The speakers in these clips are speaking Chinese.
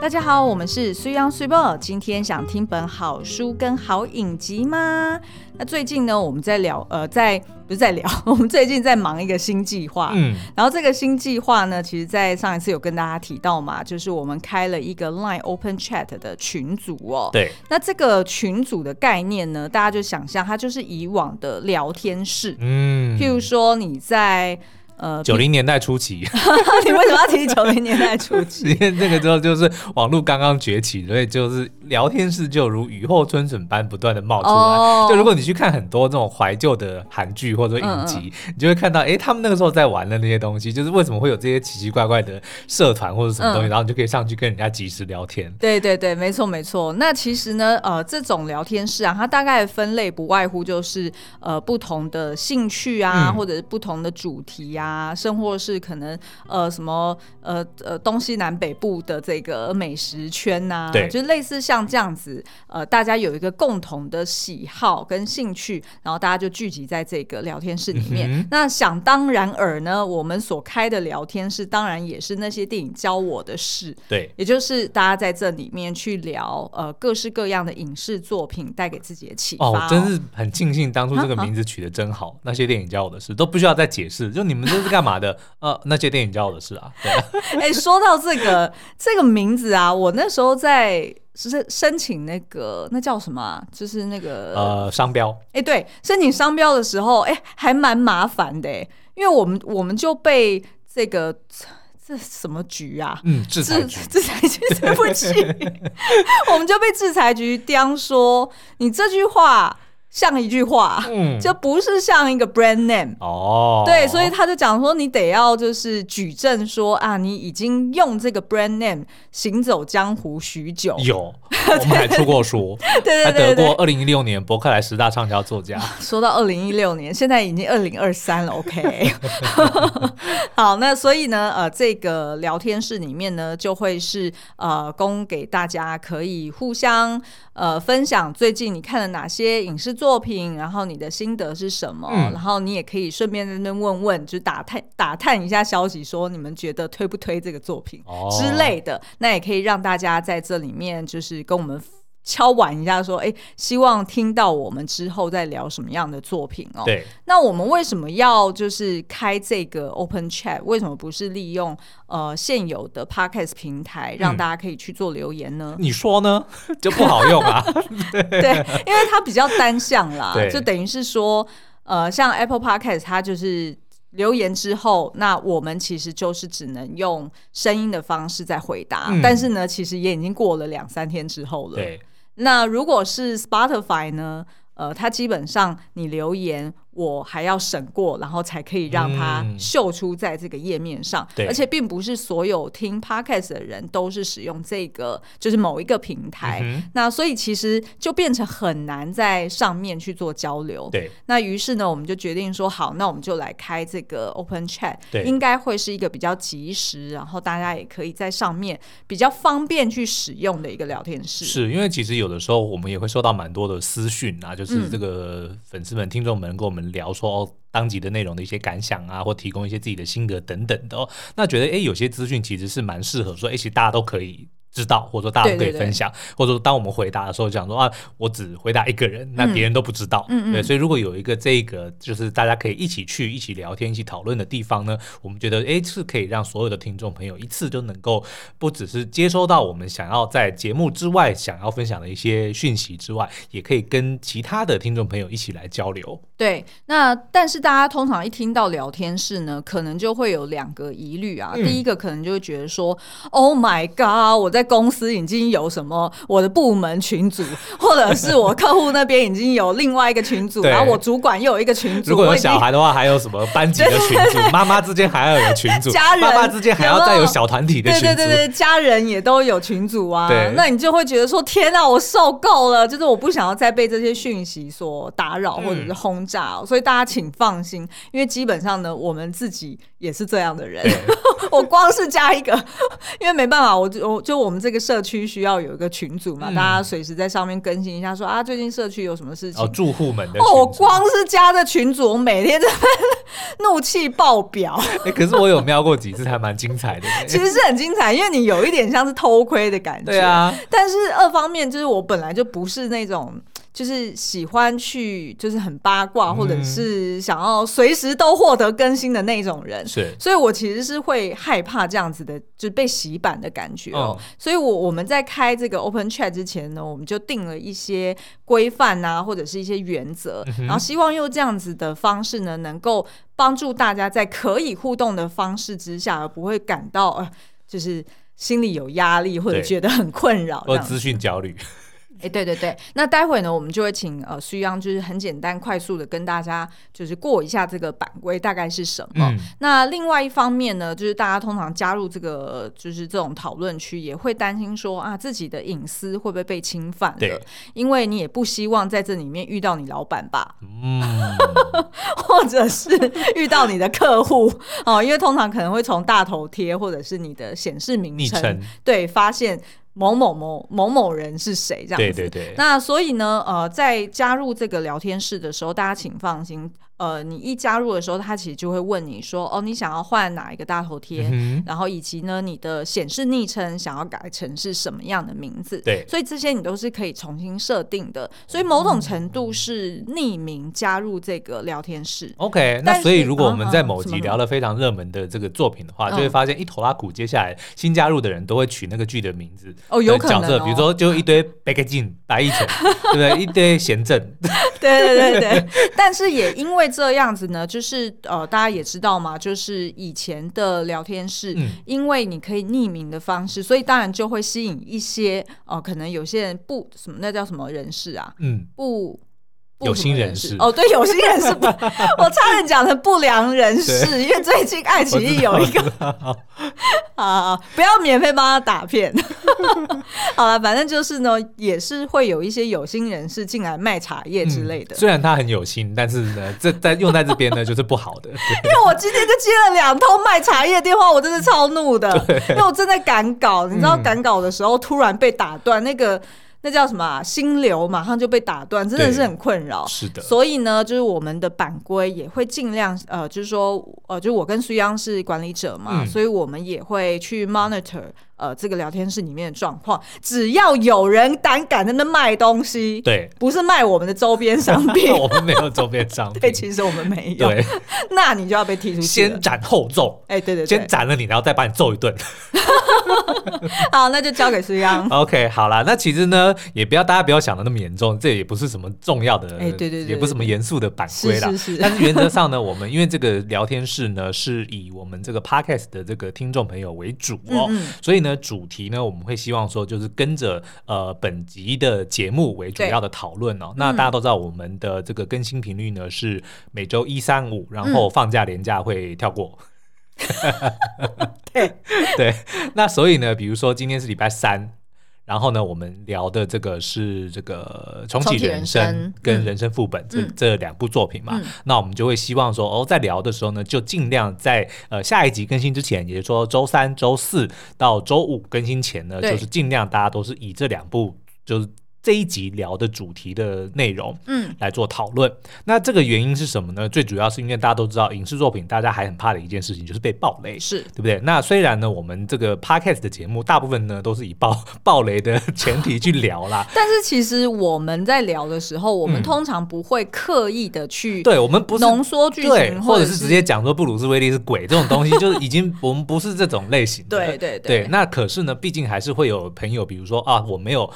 大家好，我们是水 ㄤ 水某。今天想听本好书跟好影集吗？那最近呢，我们在聊，呃，在不是在聊，我们最近在忙一个新计划。嗯，然后这个新计划呢，其实，在上一次有跟大家提到嘛，就是我们开了一个 Line Open Chat 的群组哦。对。那这个群组的概念呢，大家就想象它就是以往的聊天室。嗯。譬如说你在。呃，九零年代初期，你为什么要提九零年代初期？因为那个时候就是网络刚刚崛起，所以就是聊天室就如雨后春笋般不断的冒出来。哦、就如果你去看很多这种怀旧的韩剧或者影集，嗯嗯你就会看到，哎、欸，他们那个时候在玩的那些东西，就是为什么会有这些奇奇怪怪的社团或者什么东西，嗯、然后你就可以上去跟人家即时聊天。对对对，没错没错。那其实呢，呃，这种聊天室啊，它大概分类不外乎就是呃不同的兴趣啊，嗯、或者是不同的主题啊。啊，甚或是可能呃什么呃呃东西南北部的这个美食圈呐、啊，对，就类似像这样子，呃，大家有一个共同的喜好跟兴趣，然后大家就聚集在这个聊天室里面。嗯、那想当然尔呢，我们所开的聊天室，当然也是那些电影教我的事，对，也就是大家在这里面去聊呃各式各样的影视作品带给自己的启发、哦。哦，真是很庆幸当初这个名字取得真好，那些电影教我的事都不需要再解释，就你们这是干嘛的？呃，那些电影教我的事啊。对啊。哎、欸，说到这个这个名字啊，我那时候在申申请那个那叫什么、啊？就是那个呃商标。哎、欸，对，申请商标的时候，哎、欸，还蛮麻烦的，因为我们我们就被这个这什么局啊？嗯，制裁局，制裁局，对不起，我们就被制裁局刁说你这句话。像一句话，嗯，就不是像一个 brand name 哦，对，所以他就讲说，你得要就是举证说啊，你已经用这个 brand name 行走江湖许久。有，我们还出过书，对对对，还得过二零一六年博客来十大畅销作家。说到二零一六年，现在已经二零二三了，OK。好，那所以呢，呃，这个聊天室里面呢，就会是呃，供给大家可以互相呃分享最近你看了哪些影视作品，然后你的心得是什么？嗯、然后你也可以顺便在那问问，就打探打探一下消息，说你们觉得推不推这个作品之类的。哦、那也可以让大家在这里面就是跟我们敲碗一下，说，哎，希望听到我们之后再聊什么样的作品哦。对。那我们为什么要就是开这个 Open Chat？为什么不是利用呃现有的 Podcast 平台让大家可以去做留言呢？嗯、你说呢？就不好用啊？对，因为它比较单向啦，就等于是说，呃，像 Apple Podcast 它就是留言之后，那我们其实就是只能用声音的方式在回答，嗯、但是呢，其实也已经过了两三天之后了。对，那如果是 Spotify 呢？呃，它基本上你留言。我还要审过，然后才可以让它秀出在这个页面上。对，而且并不是所有听 Podcast 的人都是使用这个，就是某一个平台。那所以其实就变成很难在上面去做交流。对。那于是呢，我们就决定说，好，那我们就来开这个 Open Chat，应该会是一个比较及时，然后大家也可以在上面比较方便去使用的一个聊天室。是因为其实有的时候我们也会收到蛮多的私讯啊，就是这个粉丝们、听众们跟我们。聊说哦当集的内容的一些感想啊，或提供一些自己的心得等等的哦，那觉得诶，有些资讯其实是蛮适合说，诶，其实大家都可以。知道，或者说大家都可以分享，对对对，或者说当我们回答的时候，讲说啊，我只回答一个人，那别人都不知道。嗯，对，所以如果有一个这个就是大家可以一起去、一起聊天、一起讨论的地方呢，我们觉得哎，是可以让所有的听众朋友一次就能够不只是接收到我们想要在节目之外想要分享的一些讯息之外，也可以跟其他的听众朋友一起来交流。对，那但是大家通常一听到聊天室呢，可能就会有两个疑虑啊。嗯、第一个可能就会觉得说，Oh my God，我在。在公司已经有什么我的部门群组，或者是我客户那边已经有另外一个群组，然后我主管又有一个群组。如果有小孩的话，还有什么班级的 群组？妈妈之间还要有群组，家人爸爸之间还要再有小团体的群组。对对对，家人也都有群组啊。对，那你就会觉得说：天哪，我受够了！就是我不想要再被这些讯息所打扰或者是轰炸。嗯、所以大家请放心，因为基本上呢，我们自己也是这样的人。我光是加一个，因为没办法，我就我就我。们这个社区需要有一个群组嘛，嗯、大家随时在上面更新一下说，说啊，最近社区有什么事情？哦，住户们的哦，我光是加这群组，我每天在 怒气爆表。哎、欸，可是我有瞄过几次，还蛮精彩的。其实是很精彩，因为你有一点像是偷窥的感觉。对啊，但是二方面就是我本来就不是那种。就是喜欢去，就是很八卦，或者是想要随时都获得更新的那种人。是，所以我其实是会害怕这样子的，就是被洗版的感觉哦。所以我我们在开这个 Open Chat 之前呢，我们就定了一些规范啊，或者是一些原则，然后希望用这样子的方式呢，能够帮助大家在可以互动的方式之下，而不会感到呃，就是心里有压力或者觉得很困扰，或资讯焦虑。哎，对对对，那待会呢，我们就会请呃苏央，就是很简单快速的跟大家就是过一下这个版规大概是什么。嗯、那另外一方面呢，就是大家通常加入这个就是这种讨论区，也会担心说啊自己的隐私会不会被侵犯了？对，因为你也不希望在这里面遇到你老板吧？嗯，或者是遇到你的客户哦，因为通常可能会从大头贴或者是你的显示名称对发现。某某某某某人是谁？这样子。对对对。那所以呢，呃，在加入这个聊天室的时候，大家请放心。呃，你一加入的时候，他其实就会问你说：“哦，你想要换哪一个大头贴？嗯、然后以及呢，你的显示昵称想要改成是什么样的名字？”对，所以这些你都是可以重新设定的。所以某种程度是匿名加入这个聊天室。OK，那所以如果我们在某集聊了非常热门的这个作品的话，嗯、就会发现一头拉古接下来新加入的人都会取那个剧的名字哦，有可能、哦、角色，比如说就一堆白克金、白亦辰，对不对？一堆贤正，对对对对。但是也因为这样子呢，就是呃，大家也知道嘛，就是以前的聊天室，嗯、因为你可以匿名的方式，所以当然就会吸引一些呃，可能有些人不什么，那叫什么人士啊，嗯，不。有心人士哦，对，有心人士，我差点讲成不良人士，因为最近爱奇艺有一个，啊，不要免费帮他打片，好了，反正就是呢，也是会有一些有心人士进来卖茶叶之类的。嗯、虽然他很有心，但是呢，这在用在这边呢，就是不好的。因为我今天就接了两通卖茶叶电话，我真的超怒的，对因为我正在赶稿，你知道赶稿的时候突然被打断，那个。那叫什么啊？心流马上就被打断，真的是很困扰。是的，所以呢，就是我们的版规也会尽量呃，就是说呃，就我跟苏央是管理者嘛，嗯、所以我们也会去 monitor。呃，这个聊天室里面的状况，只要有人胆敢在那卖东西，对，不是卖我们的周边商品，我们没有周边商品，对，其实我们没有，对，那你就要被踢出去，先斩后奏，哎，对对，先斩了你，然后再把你揍一顿。好，那就交给苏央。OK，好啦，那其实呢，也不要大家不要想的那么严重，这也不是什么重要的，哎，对对对，也不是什么严肃的版规啦。是是是。但是原则上呢，我们因为这个聊天室呢，是以我们这个 Podcast 的这个听众朋友为主哦，所以呢。主题呢，我们会希望说，就是跟着呃本集的节目为主要的讨论哦。那大家都知道，我们的这个更新频率呢是每周一、三、五，然后放假连假会跳过。对 对，那所以呢，比如说今天是礼拜三。然后呢，我们聊的这个是这个重启人生跟人生副本这、嗯、这两部作品嘛，嗯、那我们就会希望说，哦，在聊的时候呢，就尽量在呃下一集更新之前，也就是说周三、周四到周五更新前呢，就是尽量大家都是以这两部就是。这一集聊的主题的内容，嗯，来做讨论。嗯、那这个原因是什么呢？最主要是因为大家都知道，影视作品大家还很怕的一件事情就是被爆雷，是对不对？那虽然呢，我们这个 podcast 的节目大部分呢都是以爆爆雷的前提去聊啦，但是其实我们在聊的时候，我们通常不会刻意的去，对我们不是浓缩剧情，或者是直接讲说布鲁斯威利是鬼这种东西，就是已经我们不是这种类型的，对对对，对。那可是呢，毕竟还是会有朋友，比如说啊，我没有。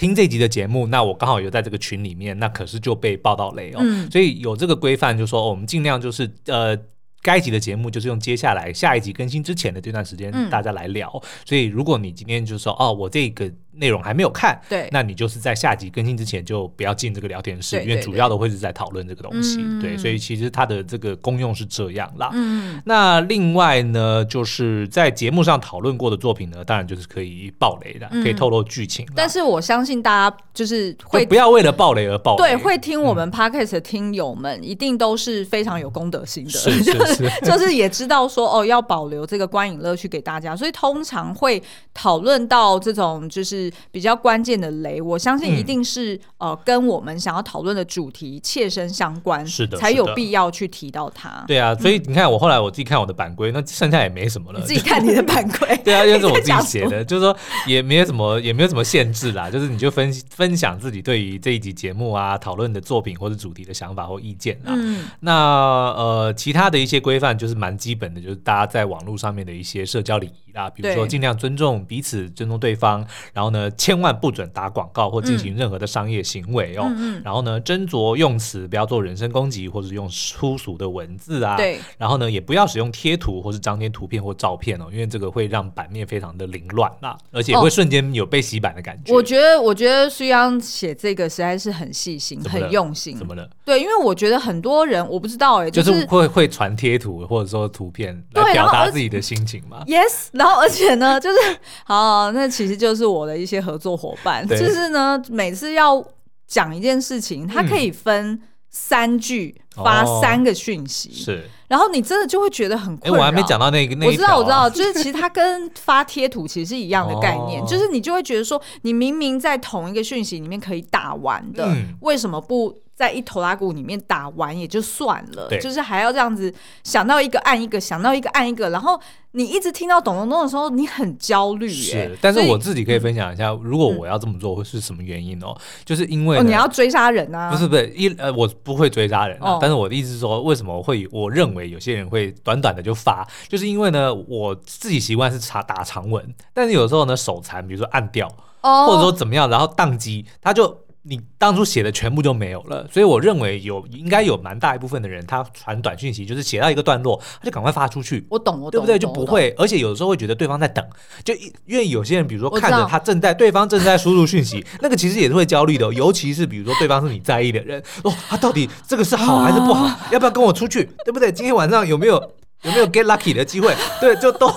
听这集的节目，那我刚好有在这个群里面，那可是就被报到雷哦。嗯、所以有这个规范，就是说、哦、我们尽量就是呃，该集的节目就是用接下来下一集更新之前的这段时间大家来聊。嗯、所以如果你今天就是说哦，我这个内容还没有看，对，那你就是在下集更新之前就不要进这个聊天室，因为主要的会是在讨论这个东西，嗯、对，所以其实它的这个功用是这样啦。嗯，那另外呢，就是在节目上讨论过的作品呢，当然就是可以爆雷的，嗯、可以透露剧情。但是我相信大家就是会不要为了爆雷而爆雷，对，会听我们 Podcast 的听友们一定都是非常有公德心的，是是是，就是，就是也知道说哦要保留这个观影乐趣给大家，所以通常会讨论到这种就是比较关键的雷，我相信一定是、嗯、呃跟我们想要讨论的主题切身相关，是的，才有必要去提到它。对啊，所以你看我后来我自己看我的版规，那剩下也没什么了。你自己看你的版规，对啊，因为是我自己写的，就是说也没有什么也没有什么限制啦，就是你就分分享自己对于这一集节目啊讨论的作品或者主题的想法或意见啊。嗯，那呃其他的一些规范就是蛮基本的，就是大家在网络上面的一些社交礼仪啦，比如说尽量尊重彼此，尊重对方，然后呢千万不准打广告或进行任何的商业行为哦。嗯，然后呢斟酌用词，不要做人身攻击或者用粗俗的文字啊。对，然后呢也不要使用贴图或是张贴图片或照片哦，因为这个会让版面非常的凌乱啊，而且会瞬间有被洗版的感觉。哦、我觉得，我觉得苏央写这个实在是很细心、很用心。怎么了？对，因为我觉得很多人我不知道哎、欸，就是、就是、会会传贴图或者说图片来表达自己的心情嘛。Yes，然后而且呢，就是好，那其实就是我的一些合作伙伴，就是呢，每次要讲一件事情，它可以分三句、嗯、发三个讯息，哦、是。然后你真的就会觉得很困扰。我还没讲到那个我知道，我知道，就是其实它跟发贴图其实是一样的概念，哦、就是你就会觉得说，你明明在同一个讯息里面可以打完的，嗯、为什么不？在一头拉骨里面打完也就算了，就是还要这样子想到一个按一个，想到一个按一个，然后你一直听到咚咚咚的时候，你很焦虑。是，但是我自己可以分享一下，如果我要这么做会是什么原因哦？就是因为你要追杀人啊？不是不是，一呃我不会追杀人啊，但是我的意思是说，为什么会我认为有些人会短短的就发，就是因为呢，我自己习惯是查打长文，但是有时候呢手残，比如说按掉，或者说怎么样，然后宕机，他就。你当初写的全部就没有了，所以我认为有应该有蛮大一部分的人，他传短讯息就是写到一个段落，他就赶快发出去。我懂，我懂，对不对？就不会，而且有的时候会觉得对方在等，就因为有些人，比如说看着他正在对方正在输入讯息，那个其实也是会焦虑的，尤其是比如说对方是你在意的人，哦，他到底这个是好还是不好？要不要跟我出去？对不对？今天晚上有没有有没有 get lucky 的机会？对，就都。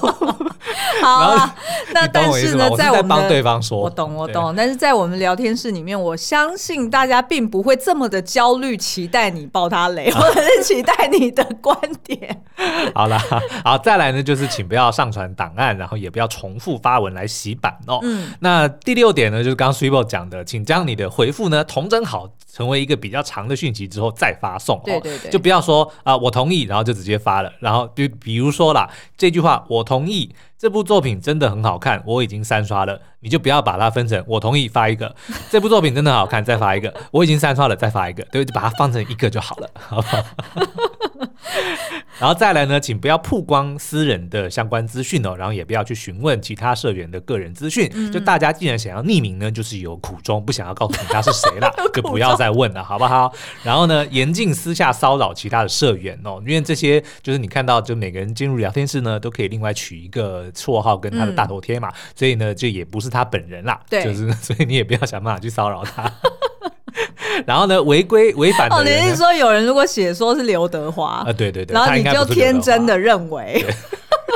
好啊，那但是呢，在我们帮对方说，我懂我懂，但是在我们聊天室里面，我相信大家并不会这么的焦虑，期待你爆他雷，或者是期待你的观点。好了，好，再来呢，就是请不要上传档案，然后也不要重复发文来洗版哦。嗯，那第六点呢，就是刚刚 Swibo 讲的，请将你的回复呢同整好，成为一个比较长的讯息之后再发送。对对对，就不要说啊，我同意，然后就直接发了，然后比比如说啦，这句话我同意。这部作品真的很好看，我已经三刷了。你就不要把它分成我同意发一个，这部作品真的很好看，再发一个，我已经三刷了，再发一个，对，就把它放成一个就好了，好不好？然后再来呢，请不要曝光私人的相关资讯哦，然后也不要去询问其他社员的个人资讯。嗯、就大家既然想要匿名呢，就是有苦衷，不想要告诉你他是谁了，就不要再问了，好不好？然后呢，严禁私下骚扰其他的社员哦，因为这些就是你看到，就每个人进入聊天室呢，都可以另外取一个绰号跟他的大头贴嘛，嗯、所以呢，就也不是他本人啦，对，就是 所以你也不要想办法去骚扰他。然后呢，违规违反哦，你是说有人如果写说是刘德华啊？对对对，然后你就天真的认为，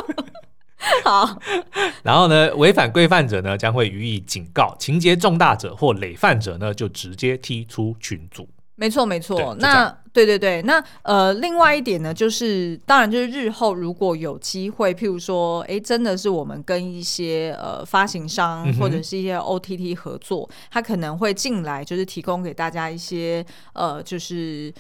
好。然后呢，违反规范者呢，将会予以警告；情节重大者或累犯者呢，就直接踢出群组。没错，没错。那对对对，那呃，另外一点呢，就是当然就是日后如果有机会，譬如说，哎，真的是我们跟一些呃发行商或者是一些 OTT 合作，他可能会进来，就是提供给大家一些呃，就是。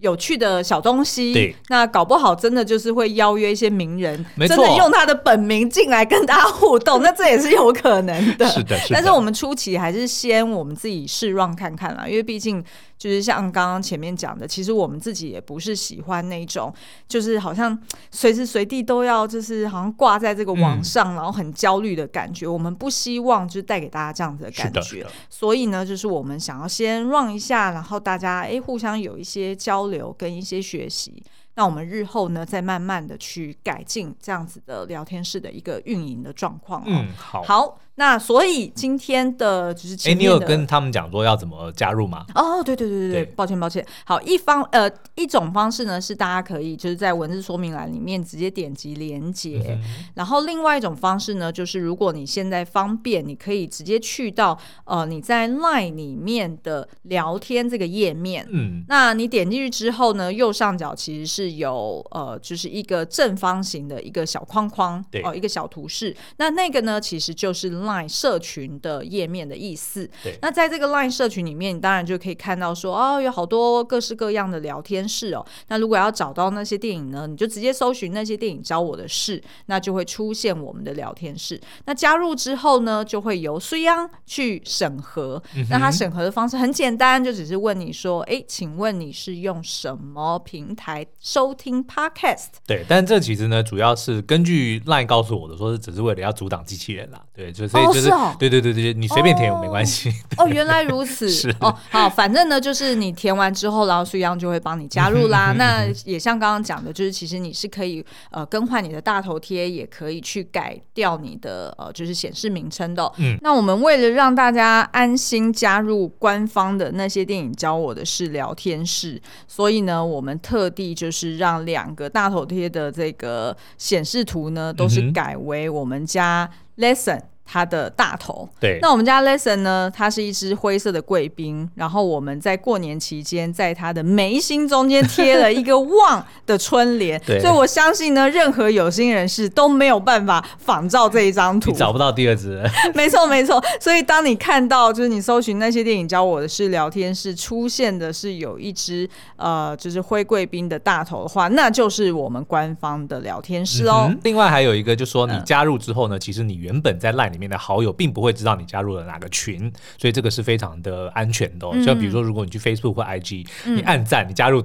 有趣的小东西，对，那搞不好真的就是会邀约一些名人，真的用他的本名进来跟大家互动，那这也是有可能的。是的，是 的。但是我们初期还是先我们自己试 run 看看啦，因为毕竟就是像刚刚前面讲的，其实我们自己也不是喜欢那种，就是好像随时随地都要就是好像挂在这个网上，嗯、然后很焦虑的感觉。我们不希望就是带给大家这样子的感觉，所以呢，就是我们想要先 run 一下，然后大家哎互相有一些交流。流跟一些学习，那我们日后呢，再慢慢的去改进这样子的聊天室的一个运营的状况。嗯，好。好，那所以今天的就是前面的，哎，你有跟他们讲说要怎么加入吗？哦，对对对对对，抱歉抱歉。好，一方呃一种方式呢是大家可以就是在文字说明栏里面直接点击连接，嗯、然后另外一种方式呢就是如果你现在方便，你可以直接去到呃你在 LINE 里面的聊天这个页面，嗯，那你点进去之后呢，右上角其实是有呃就是一个正方形的一个小框框，对哦，一个小图示，那那个呢其实就是。Line 社群的页面的意思。对，那在这个 Line 社群里面，你当然就可以看到说，哦，有好多各式各样的聊天室哦。那如果要找到那些电影呢，你就直接搜寻那些电影教我的事，那就会出现我们的聊天室。那加入之后呢，就会由苏央去审核。嗯、那他审核的方式很简单，就只是问你说，哎，请问你是用什么平台收听 Podcast？对，但这其实呢，主要是根据 Line 告诉我的，说是只是为了要阻挡机器人啦。对，就所以就，是哦，对对对对，你随便填也没关系。哦，原来如此。是哦，好，反正呢，就是你填完之后，然后苏央就会帮你加入啦。那也像刚刚讲的，就是其实你是可以呃更换你的大头贴，也可以去改掉你的呃就是显示名称的。嗯，那我们为了让大家安心加入官方的那些电影教我的是聊天室，所以呢，我们特地就是让两个大头贴的这个显示图呢，都是改为我们家 Lesson。他的大头，对，那我们家 Lesson 呢？它是一只灰色的贵宾，然后我们在过年期间，在他的眉心中间贴了一个旺的春联，对，所以我相信呢，任何有心人士都没有办法仿照这一张图，找不到第二只，没错没错。所以当你看到就是你搜寻那些电影教我的是聊天室出现的是有一只呃，就是灰贵宾的大头的话，那就是我们官方的聊天室哦。嗯、另外还有一个，就是说你加入之后呢，嗯、其实你原本在 LINE 里面的好友并不会知道你加入了哪个群，所以这个是非常的安全的。就比如说，如果你去 Facebook 或 IG，你按赞，你加入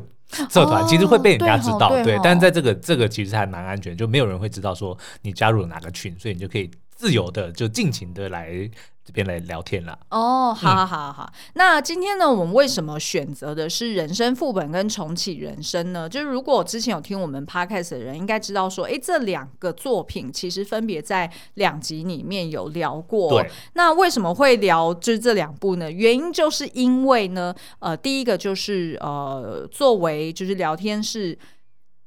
社团，其实会被人家知道。对，但是在这个这个其实还蛮安全，就没有人会知道说你加入了哪个群，所以你就可以自由的就尽情的来。这边来聊天了哦，好好好好。嗯、那今天呢，我们为什么选择的是人生副本跟重启人生呢？就是如果之前有听我们 podcast 的人，应该知道说，哎，这两个作品其实分别在两集里面有聊过。那为什么会聊就是这两部呢？原因就是因为呢，呃，第一个就是呃，作为就是聊天室。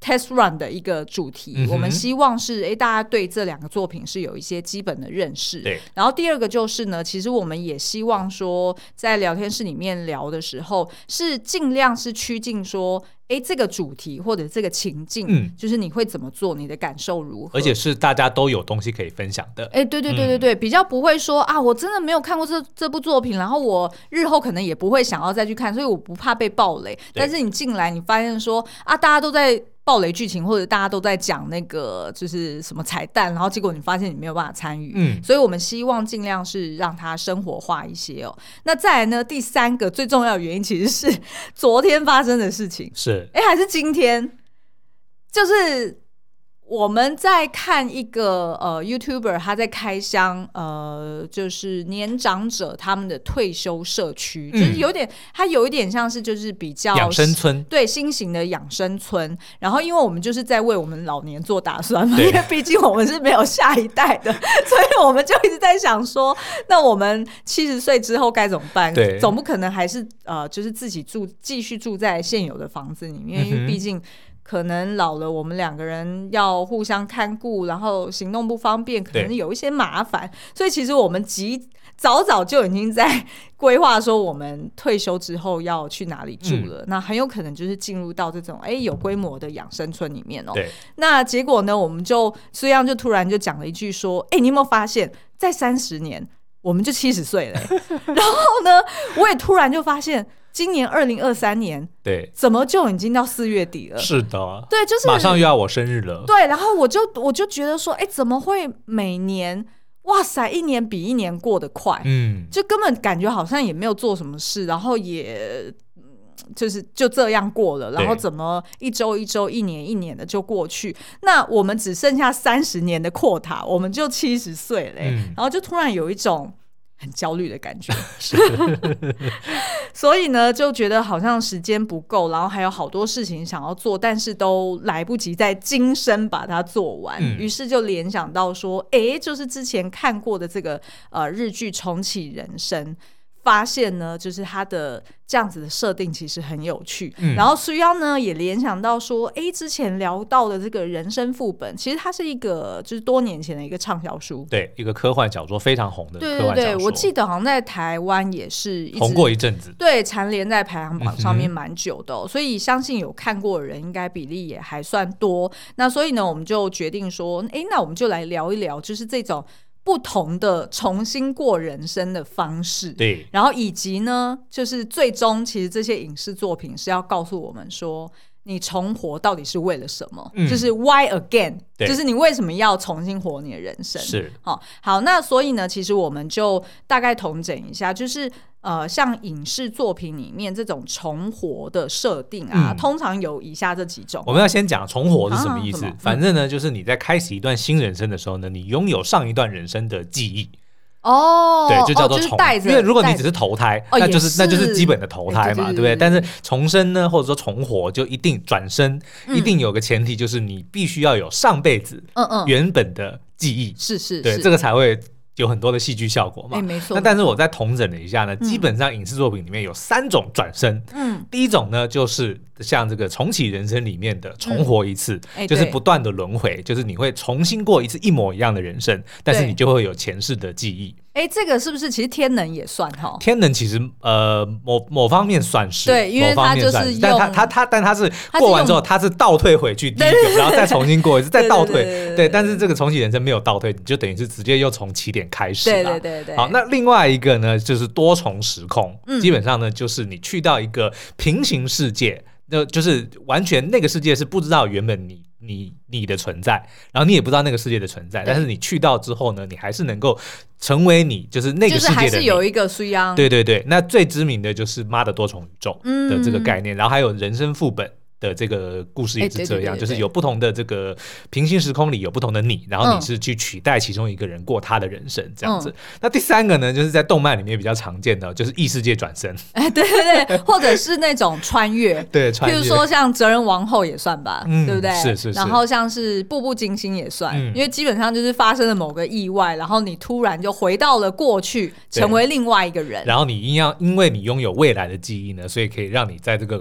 Test Run 的一个主题，嗯、我们希望是诶，大家对这两个作品是有一些基本的认识。对。然后第二个就是呢，其实我们也希望说，在聊天室里面聊的时候，是尽量是趋近说，诶，这个主题或者这个情境，嗯，就是你会怎么做，你的感受如何，而且是大家都有东西可以分享的。诶，对对对对对，嗯、比较不会说啊，我真的没有看过这这部作品，然后我日后可能也不会想要再去看，所以我不怕被暴雷。但是你进来，你发现说啊，大家都在。爆雷剧情，或者大家都在讲那个就是什么彩蛋，然后结果你发现你没有办法参与，嗯，所以我们希望尽量是让它生活化一些哦。那再来呢，第三个最重要的原因其实是 昨天发生的事情，是哎还是今天，就是。我们在看一个呃 YouTuber，他在开箱呃，就是年长者他们的退休社区，嗯、就是有点，他有一点像是就是比较养生村，对新型的养生村。然后，因为我们就是在为我们老年做打算嘛，因为毕竟我们是没有下一代的，所以我们就一直在想说，那我们七十岁之后该怎么办？对，总不可能还是呃，就是自己住继续住在现有的房子里面，因为毕竟。可能老了，我们两个人要互相看顾，然后行动不方便，可能有一些麻烦。所以其实我们及早早就已经在规划说，我们退休之后要去哪里住了。嗯、那很有可能就是进入到这种哎有规模的养生村里面哦。对。那结果呢，我们就这样就突然就讲了一句说，哎，你有没有发现，在三十年我们就七十岁了？然后呢，我也突然就发现。今年二零二三年，对，怎么就已经到四月底了？是的，对，就是马上又要我生日了。对，然后我就我就觉得说，哎，怎么会每年，哇塞，一年比一年过得快，嗯，就根本感觉好像也没有做什么事，然后也就是就这样过了，然后怎么一周一周、一年一年的就过去？那我们只剩下三十年的 quota，我们就七十岁了，嗯，然后就突然有一种。很焦虑的感觉。所以呢，就觉得好像时间不够，然后还有好多事情想要做，但是都来不及在今生把它做完。嗯、于是就联想到说，哎，就是之前看过的这个呃日剧《重启人生》。发现呢，就是它的这样子的设定其实很有趣。嗯、然后苏央呢也联想到说，哎，之前聊到的这个人生副本，其实它是一个就是多年前的一个畅销书，对，一个科幻小说非常红的科幻小说。对对对，我记得好像在台湾也是红过一阵子，对，蝉联在排行榜上面蛮久的、哦，嗯、所以相信有看过的人应该比例也还算多。那所以呢，我们就决定说，哎，那我们就来聊一聊，就是这种。不同的重新过人生的方式，对，然后以及呢，就是最终其实这些影视作品是要告诉我们说，你重活到底是为了什么？嗯、就是 Why again？就是你为什么要重新活你的人生？是，好，好，那所以呢，其实我们就大概统整一下，就是。呃，像影视作品里面这种重活的设定啊，嗯、通常有以下这几种。我们要先讲重活是什么意思？啊、反正呢，就是你在开始一段新人生的时候呢，你拥有上一段人生的记忆。哦，对，就叫做重。因为如果你只是投胎，那就是那就是基本的投胎嘛，对不对？但是重生呢，或者说重活，就一定转生，一定有个前提，就是你必须要有上辈子嗯嗯原本的记忆，是是，对，这个才会。有很多的戏剧效果嘛？欸、没错。那但是我再同整了一下呢，嗯、基本上影视作品里面有三种转身。嗯，第一种呢，就是像这个重启人生里面的重活一次，就是不断的轮回，就是你会重新过一次一模一样的人生，但是你就会有前世的记忆。哎，这个是不是其实天能也算哈？天能其实呃某某方面算是对，因为它就是用，但他他他但他是过完之后他是倒退回去第一个，然后再重新过一次，再倒退。对，但是这个重启人生没有倒退，你就等于是直接又从起点开始。对对对对。好，那另外一个呢，就是多重时空，基本上呢就是你去到一个平行世界，那就是完全那个世界是不知道原本你。你你的存在，然后你也不知道那个世界的存在，但是你去到之后呢，你还是能够成为你，就是那个世界的。还是有一个需要。对对对，那最知名的就是妈的多重宇宙的这个概念，嗯、然后还有人生副本。的这个故事也是这样，就是有不同的这个平行时空里有不同的你，然后你是去取代其中一个人过他的人生这样子。那第三个呢，就是在动漫里面比较常见的，就是异世界转身。哎，对对对，或者是那种穿越，对，穿越。比如说像《哲人王后》也算吧，对不对？是是。然后像是《步步惊心》也算，因为基本上就是发生了某个意外，然后你突然就回到了过去，成为另外一个人。然后你一样，因为你拥有未来的记忆呢，所以可以让你在这个。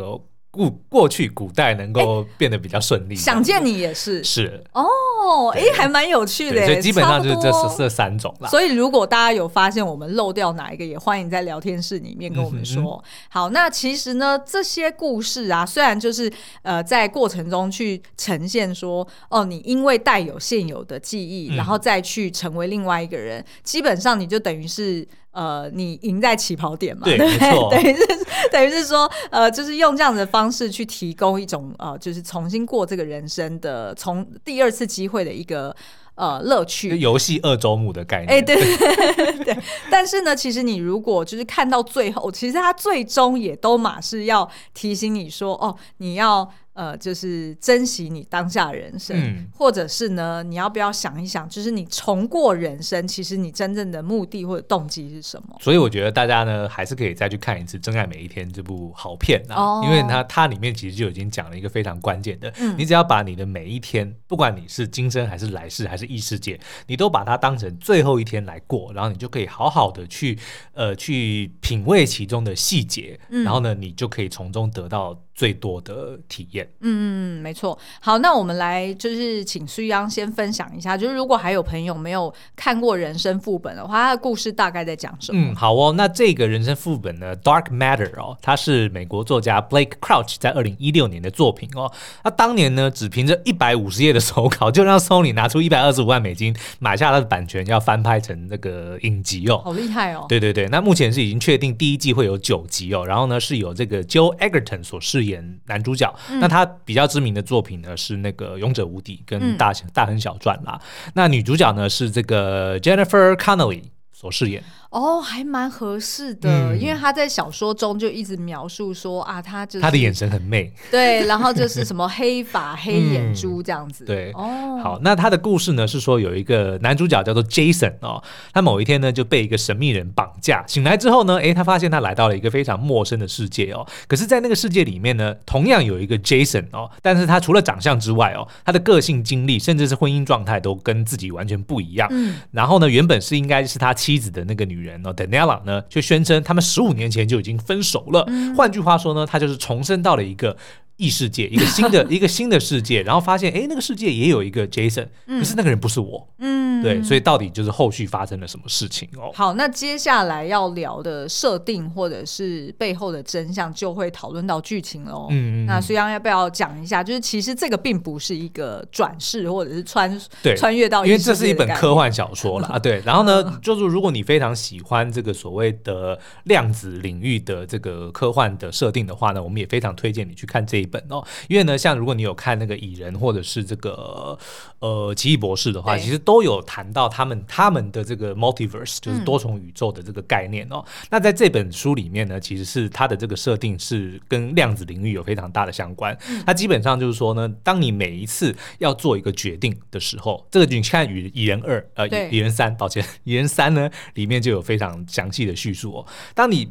古过去古代能够变得比较顺利，想见你也是是哦，哎，还蛮有趣的，所以基本上就是这这三种啦。所以如果大家有发现我们漏掉哪一个，也欢迎在聊天室里面跟我们说。好，那其实呢，这些故事啊，虽然就是呃在过程中去呈现说，哦，你因为带有现有的记忆，然后再去成为另外一个人，基本上你就等于是。呃，你赢在起跑点嘛？对，对，没错。等于是 等于是说，呃，就是用这样的方式去提供一种呃，就是重新过这个人生的从第二次机会的一个呃乐趣。游戏二周目的概念。哎，对对 对。但是呢，其实你如果就是看到最后，其实它最终也都嘛是要提醒你说，哦，你要。呃，就是珍惜你当下人生，嗯、或者是呢，你要不要想一想，就是你重过人生，其实你真正的目的或者动机是什么？所以我觉得大家呢，还是可以再去看一次《真爱每一天》这部好片啊，哦、因为它它里面其实就已经讲了一个非常关键的，嗯、你只要把你的每一天，不管你是今生还是来世还是异世界，你都把它当成最后一天来过，然后你就可以好好的去呃去品味其中的细节，嗯、然后呢，你就可以从中得到。最多的体验，嗯嗯，没错。好，那我们来就是请苏央先分享一下，就是如果还有朋友没有看过人生副本的话，他的故事大概在讲什么？嗯，好哦。那这个人生副本呢，《Dark Matter》哦，它是美国作家 Blake Crouch 在二零一六年的作品哦。他当年呢，只凭着一百五十页的手稿，就让 Sony 拿出一百二十五万美金买下他的版权，要翻拍成那个影集哦。好厉害哦！对对对，那目前是已经确定第一季会有九集哦，然后呢是由这个 Joel Edgerton 所饰演。演男主角，嗯、那他比较知名的作品呢是那个《勇者无敌》跟大《大大亨小传》啦。那女主角呢是这个 Jennifer Connelly 所饰演。哦，还蛮合适的，嗯，因为他在小说中就一直描述说啊，他就是他的眼神很媚，对，然后就是什 么黑发、黑眼珠这样子，嗯，对，哦，好，那他的故事呢是说有一个男主角叫做 Jason 哦，他某一天呢就被一个神秘人绑架，醒来之后呢，诶，他发现他来到了一个非常陌生的世界哦，可是，在那个世界里面呢，同样有一个 Jason 哦，但是他除了长相之外哦，他的个性、经历，甚至是婚姻状态都跟自己完全不一样，嗯，然后呢，原本是应该是他妻子的那个女人哦，Daniela 呢，就宣称他们十五年前就已经分手了。嗯、换句话说呢，他就是重生到了一个异世界，一个新的 一个新的世界，然后发现，哎，那个世界也有一个 Jason，可是那个人不是我。嗯，对，所以到底就是后续发生了什么事情哦？好，那接下来要聊的设定或者是背后的真相，就会讨论到剧情喽。嗯，那苏央要不要讲一下？就是其实这个并不是一个转世或者是穿对穿越到，因为这是一本科幻小说了啊。对，然后呢，就是如果你非常喜欢这个所谓的量子领域的这个科幻的设定的话呢，我们也非常推荐你去看这一本哦，因为呢，像如果你有看那个蚁人或者是这个呃奇异博士的话，其实都有谈到他们他们的这个 multiverse，就是多重宇宙的这个概念哦。嗯、那在这本书里面呢，其实是它的这个设定是跟量子领域有非常大的相关。它基本上就是说呢，当你每一次要做一个决定的时候，这个你看《蚁蚁人二》呃，《蚁人三》，抱歉，《蚁人三》呢里面就有非常详细的叙述哦。当你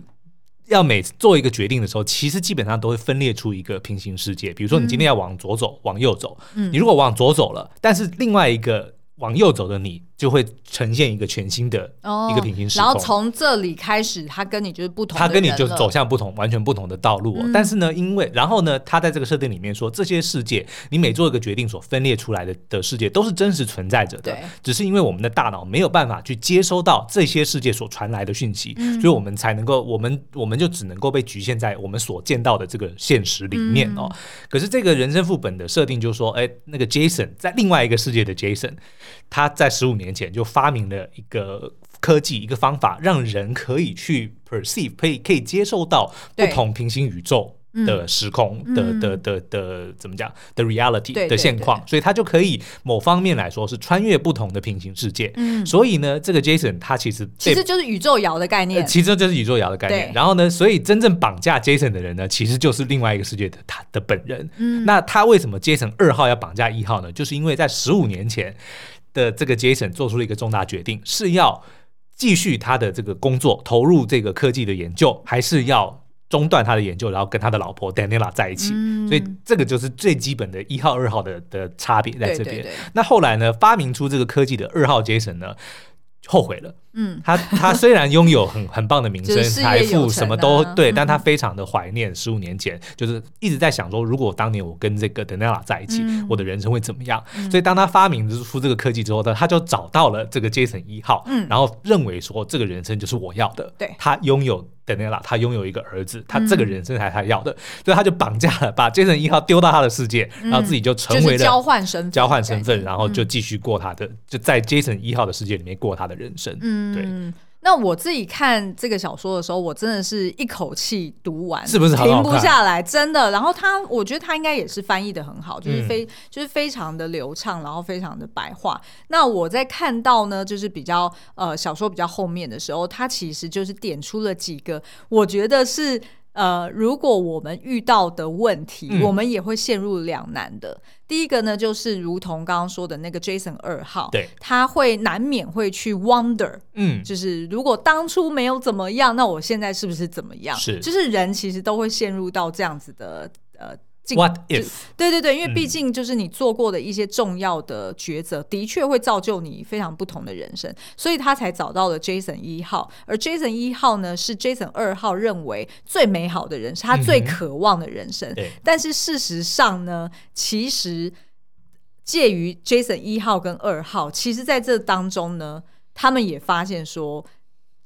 要每次做一个决定的时候，其实基本上都会分裂出一个平行世界。比如说，你今天要往左走，往右走，你如果往左走了，但是另外一个往右走的你。就会呈现一个全新的一个平行时空，然后从这里开始，他跟你就是不同，他跟你就走向不同、完全不同的道路。嗯、但是呢，因为然后呢，他在这个设定里面说，这些世界你每做一个决定所分裂出来的的世界都是真实存在着的，对。只是因为我们的大脑没有办法去接收到这些世界所传来的讯息，嗯、所以我们才能够，我们我们就只能够被局限在我们所见到的这个现实里面哦。嗯、可是这个人生副本的设定就是说，哎，那个 Jason 在另外一个世界的 Jason，他在十五年前就发明。了一个科技，一个方法，让人可以去 perceive，可以可以接受到不同平行宇宙的时空的的的的，的怎么讲的 reality 的现况，所以他就可以某方面来说是穿越不同的平行世界。嗯，所以呢，这个 Jason 他其实其实就是宇宙摇的概念，其实就是宇宙摇的概念。然后呢，所以真正绑架 Jason 的人呢，其实就是另外一个世界的他的本人。嗯，那他为什么 Jason 二号要绑架一号呢？就是因为在十五年前。的这个 Jason 做出了一个重大决定，是要继续他的这个工作，投入这个科技的研究，还是要中断他的研究，然后跟他的老婆 Daniela 在一起？嗯、所以这个就是最基本的一号、二号的的差别在这边。对对对，那后来呢，发明出这个科技的二号 Jason 呢，后悔了。嗯，他他虽然拥有很很棒的名声、财富，什么都对，但他非常的怀念十五年前，就是一直在想说，如果当年我跟这个 Daniela 在一起，我的人生会怎么样？所以当他发明出这个科技之后呢，他就找到了这个 Jason 一号，然后认为说这个人生就是我要的。对，他拥有 Daniela，他拥有一个儿子，他这个人生才他要的，所以他就绑架了，把 Jason 一号丢到他的世界，然后自己就成为了交换身份，交换身份，然后就继续过他的，就在 Jason 一号的世界里面过他的人生。嗯，对。那我自己看这个小说的时候，我真的是一口气读完，是不是停不下来？真的。然后他，我觉得他应该也是翻译的很好，就是非、嗯、就是非常的流畅，然后非常的白话。那我在看到呢，就是比较呃小说比较后面的时候，他其实就是点出了几个，我觉得是。呃，如果我们遇到的问题，嗯、我们也会陷入两难的。第一个呢，就是如同刚刚说的那个 Jason 二号，对，他会难免会去 wonder，嗯，就是如果当初没有怎么样，那我现在是不是怎么样？是，就是人其实都会陷入到这样子的呃。What if？对对对，因为毕竟就是你做过的一些重要的抉择，嗯、的确会造就你非常不同的人生，所以他才找到了 Jason 一号，而 Jason 一号呢，是 Jason 二号认为最美好的人生，他最渴望的人生。嗯、但是事实上呢，其实介于 Jason 一号跟二号，其实在这当中呢，他们也发现说。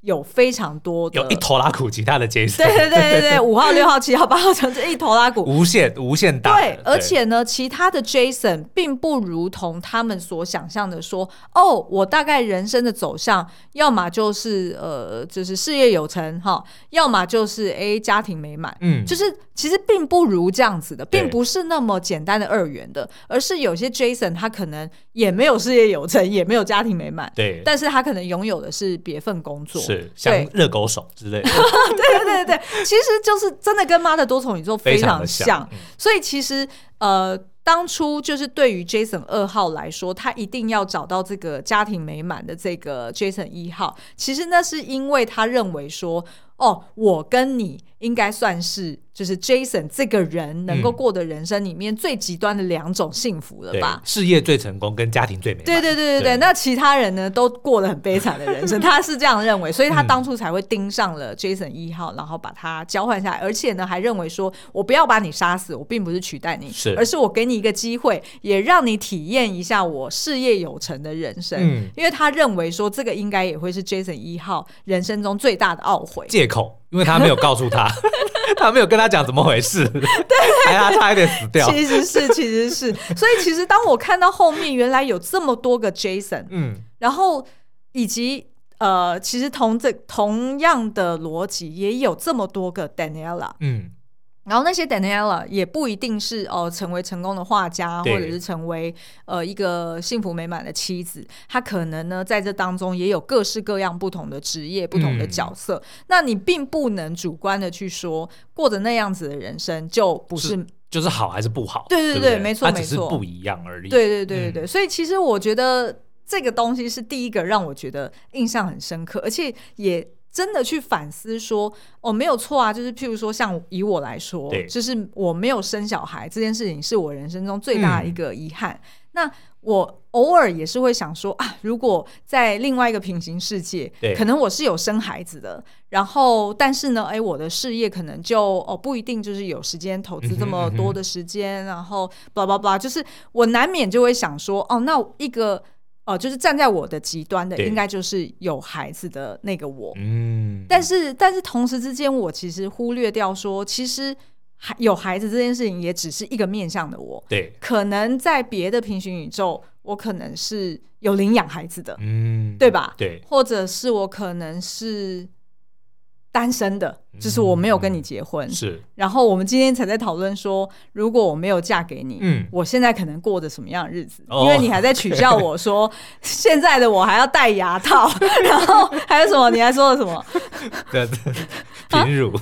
有非常多的，有一头拉库，其他的 Jason，对对对对对，五号、六号、七号、八号，成这一头拉库，无限无限大。对，而且呢，其他的 Jason 并不如同他们所想象的说，哦，我大概人生的走向，要么就是呃，就是事业有成哈，要么就是哎家庭美满，嗯，就是其实并不如这样子的，并不是那么简单的二元的，而是有些 Jason 他可能也没有事业有成，也没有家庭美满，对，但是他可能拥有的是别份工作。是像热狗手之类的。对对对对，其实就是真的跟妈的多重宇宙非常像。像嗯、所以其实呃。当初就是对于 Jason 二号来说，他一定要找到这个家庭美满的这个 Jason 一号。其实那是因为他认为说，哦，我跟你应该算是。就是 Jason 这个人能够过的人生里面最极端的两种幸福了吧？事业最成功跟家庭最美满。对对对对对。那其他人呢，都过得很悲惨的人生，他是这样认为，所以他当初才会盯上了 Jason 一号，然后把他交换下来，而且呢，还认为说我不要把你杀死，我并不是取代你，是，而是我给你一个机会，也让你体验一下我事业有成的人生。嗯，因为他认为说这个应该也会是 Jason 一号人生中最大的懊悔。借口。因为他没有告诉他，他没有跟他讲怎么回事，对，他差一点死掉。其实是，其实是，所以其实当我看到后面原来有这么多个 Jason，嗯，然后以及呃，其实同这同样的逻辑也有这么多个 Daniela，嗯。然后那些 Daniela 也不一定是哦成为成功的画家，或者是成为呃一个幸福美满的妻子。他可能呢在这当中也有各式各样不同的职业、不同的角色。嗯、那你并不能主观的去说过着那样子的人生就不是，是就是好还是不好？对对对，对对没错没错，只是不一样而已。对对对对对，嗯、所以其实我觉得这个东西是第一个让我觉得印象很深刻，而且也。真的去反思说，哦，没有错啊，就是譬如说，像以我来说，就是我没有生小孩这件事情，是我人生中最大的一个遗憾。嗯、那我偶尔也是会想说啊，如果在另外一个平行世界，可能我是有生孩子的，然后但是呢，哎，我的事业可能就哦不一定就是有时间投资这么多的时间，嗯哼嗯哼然后巴拉巴拉，就是我难免就会想说，哦，那一个。哦，就是站在我的极端的，应该就是有孩子的那个我。嗯，但是但是同时之间，我其实忽略掉说，其实还有孩子这件事情也只是一个面向的我。对，可能在别的平行宇宙，我可能是有领养孩子的，嗯，对吧？对，或者是我可能是。单身的，就是我没有跟你结婚，嗯、是。然后我们今天才在讨论说，如果我没有嫁给你，嗯，我现在可能过着什么样的日子？哦、因为你还在取笑我说，现在的我还要戴牙套，然后还有什么？你还说了什么？对对，平乳。